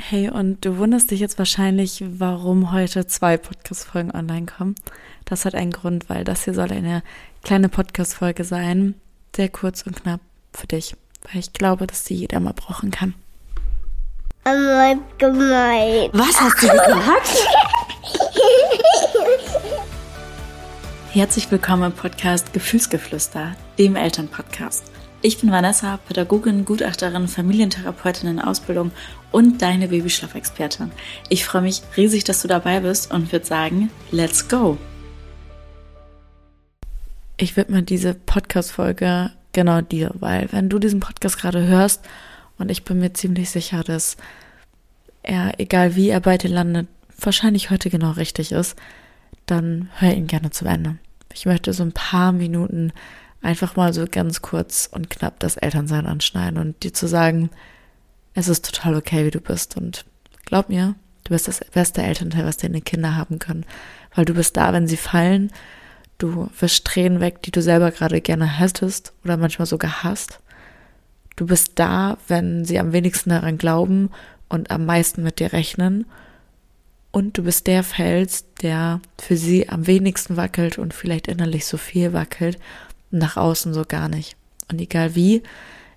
Hey, und du wunderst dich jetzt wahrscheinlich, warum heute zwei Podcast-Folgen online kommen. Das hat einen Grund, weil das hier soll eine kleine Podcast-Folge sein. Sehr kurz und knapp für dich, weil ich glaube, dass sie jeder mal brauchen kann. gemein. Was hast du gesagt? Herzlich willkommen im Podcast Gefühlsgeflüster, dem Elternpodcast. Ich bin Vanessa, Pädagogin, Gutachterin, Familientherapeutin in Ausbildung und deine Babyschlafexpertin. Ich freue mich riesig, dass du dabei bist und würde sagen, let's go! Ich widme diese Podcast-Folge genau dir, weil wenn du diesen Podcast gerade hörst und ich bin mir ziemlich sicher, dass er, egal wie er bei dir landet, wahrscheinlich heute genau richtig ist, dann hör ihn gerne zu Ende. Ich möchte so ein paar Minuten einfach mal so ganz kurz und knapp das Elternsein anschneiden und dir zu sagen, es ist total okay, wie du bist. Und glaub mir, du bist das beste Elternteil, was deine Kinder haben können. Weil du bist da, wenn sie fallen. Du wirst Tränen weg, die du selber gerade gerne hättest oder manchmal sogar hast. Du bist da, wenn sie am wenigsten daran glauben und am meisten mit dir rechnen. Und du bist der Fels, der für sie am wenigsten wackelt und vielleicht innerlich so viel wackelt nach außen so gar nicht. Und egal wie,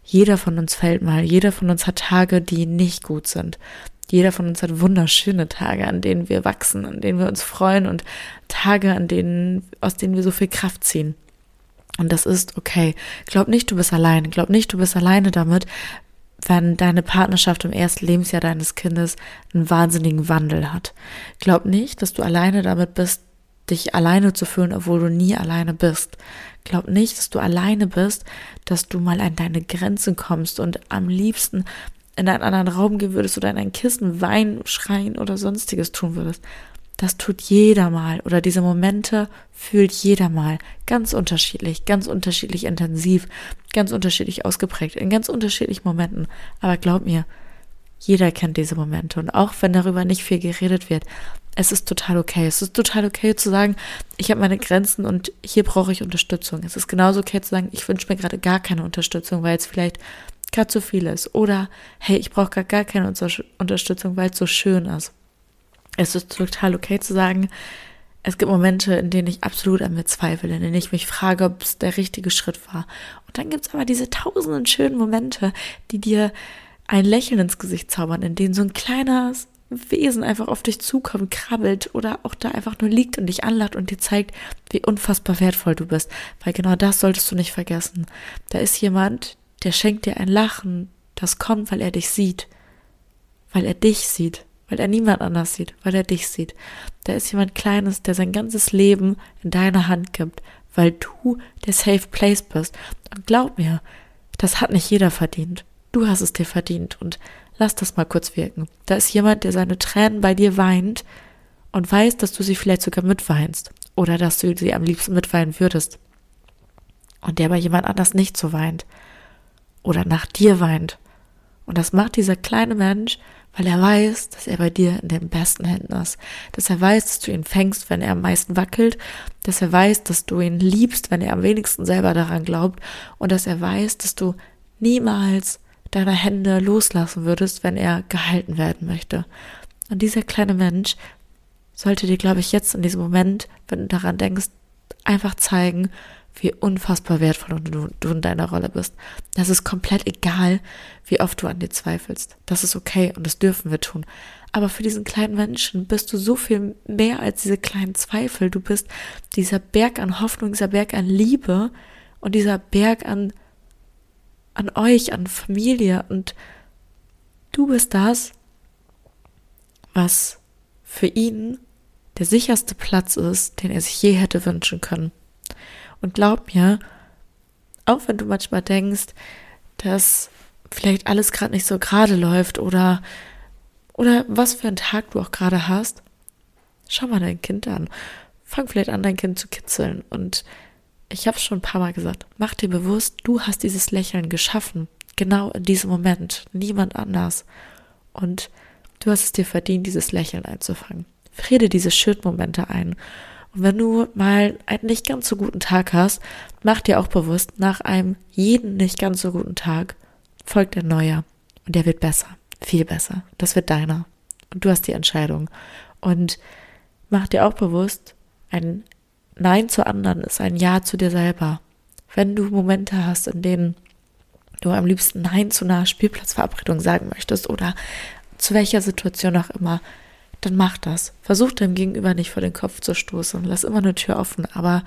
jeder von uns fällt mal, jeder von uns hat Tage, die nicht gut sind. Jeder von uns hat wunderschöne Tage, an denen wir wachsen, an denen wir uns freuen und Tage, an denen, aus denen wir so viel Kraft ziehen. Und das ist okay. Glaub nicht, du bist allein. Glaub nicht, du bist alleine damit, wenn deine Partnerschaft im ersten Lebensjahr deines Kindes einen wahnsinnigen Wandel hat. Glaub nicht, dass du alleine damit bist, dich alleine zu fühlen, obwohl du nie alleine bist. Glaub nicht, dass du alleine bist, dass du mal an deine Grenzen kommst und am liebsten in einen anderen Raum gehen würdest oder in ein Kissen weinen, schreien oder sonstiges tun würdest. Das tut jeder mal oder diese Momente fühlt jeder mal. Ganz unterschiedlich, ganz unterschiedlich intensiv, ganz unterschiedlich ausgeprägt, in ganz unterschiedlichen Momenten. Aber glaub mir, jeder kennt diese Momente und auch wenn darüber nicht viel geredet wird, es ist total okay. Es ist total okay zu sagen, ich habe meine Grenzen und hier brauche ich Unterstützung. Es ist genauso okay zu sagen, ich wünsche mir gerade gar keine Unterstützung, weil es vielleicht gerade zu viel ist. Oder hey, ich brauche gerade gar keine Unterstützung, weil es so schön ist. Es ist total okay zu sagen, es gibt Momente, in denen ich absolut an mir zweifle, in denen ich mich frage, ob es der richtige Schritt war. Und dann gibt es aber diese tausenden schönen Momente, die dir ein Lächeln ins Gesicht zaubern, in denen so ein kleines Wesen einfach auf dich zukommt, krabbelt oder auch da einfach nur liegt und dich anlacht und dir zeigt, wie unfassbar wertvoll du bist. Weil genau das solltest du nicht vergessen. Da ist jemand, der schenkt dir ein Lachen, das kommt, weil er dich sieht. Weil er dich sieht. Weil er niemand anders sieht. Weil er dich sieht. Da ist jemand Kleines, der sein ganzes Leben in deine Hand gibt. Weil du der Safe Place bist. Und glaub mir, das hat nicht jeder verdient. Du hast es dir verdient. Und Lass das mal kurz wirken. Da ist jemand, der seine Tränen bei dir weint und weiß, dass du sie vielleicht sogar mitweinst oder dass du sie am liebsten mitweinen würdest. Und der bei jemand anders nicht so weint oder nach dir weint. Und das macht dieser kleine Mensch, weil er weiß, dass er bei dir in den besten Händen ist. Dass er weiß, dass du ihn fängst, wenn er am meisten wackelt. Dass er weiß, dass du ihn liebst, wenn er am wenigsten selber daran glaubt. Und dass er weiß, dass du niemals deiner Hände loslassen würdest, wenn er gehalten werden möchte. Und dieser kleine Mensch sollte dir, glaube ich, jetzt in diesem Moment, wenn du daran denkst, einfach zeigen, wie unfassbar wertvoll du, du in deiner Rolle bist. Das ist komplett egal, wie oft du an dir zweifelst. Das ist okay und das dürfen wir tun. Aber für diesen kleinen Menschen bist du so viel mehr als diese kleinen Zweifel. Du bist dieser Berg an Hoffnung, dieser Berg an Liebe und dieser Berg an an euch, an Familie und du bist das, was für ihn der sicherste Platz ist, den er sich je hätte wünschen können. Und glaub mir, auch wenn du manchmal denkst, dass vielleicht alles gerade nicht so gerade läuft oder oder was für einen Tag du auch gerade hast, schau mal dein Kind an. Fang vielleicht an, dein Kind zu kitzeln und ich habe es schon ein paar Mal gesagt, mach dir bewusst, du hast dieses Lächeln geschaffen, genau in diesem Moment, niemand anders. Und du hast es dir verdient, dieses Lächeln einzufangen. Friede diese Schildmomente ein. Und wenn du mal einen nicht ganz so guten Tag hast, mach dir auch bewusst, nach einem jeden nicht ganz so guten Tag folgt ein neuer. Und der wird besser. viel besser. Das wird deiner. Und du hast die Entscheidung. Und mach dir auch bewusst, ein Nein zu anderen ist ein Ja zu dir selber. Wenn du Momente hast, in denen du am liebsten Nein zu einer Spielplatzverabredung sagen möchtest oder zu welcher Situation auch immer, dann mach das. Versuch deinem Gegenüber nicht vor den Kopf zu stoßen. Lass immer eine Tür offen, aber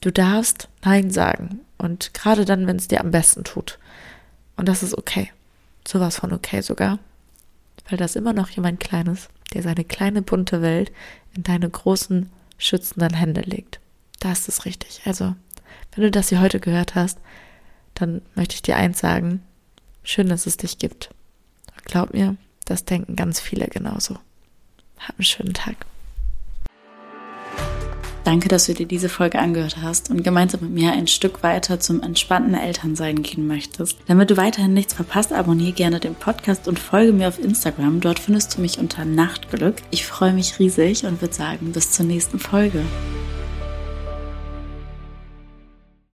du darfst Nein sagen. Und gerade dann, wenn es dir am besten tut. Und das ist okay. Sowas von okay sogar. Weil das immer noch jemand Kleines, der seine kleine bunte Welt in deine großen schützenden Hände legt. Da ist richtig. Also, wenn du das hier heute gehört hast, dann möchte ich dir eins sagen. Schön, dass es dich gibt. Glaub mir, das denken ganz viele genauso. Hab einen schönen Tag. Danke, dass du dir diese Folge angehört hast und gemeinsam mit mir ein Stück weiter zum entspannten Elternsein gehen möchtest. Damit du weiterhin nichts verpasst, abonniere gerne den Podcast und folge mir auf Instagram. Dort findest du mich unter Nachtglück. Ich freue mich riesig und würde sagen, bis zur nächsten Folge.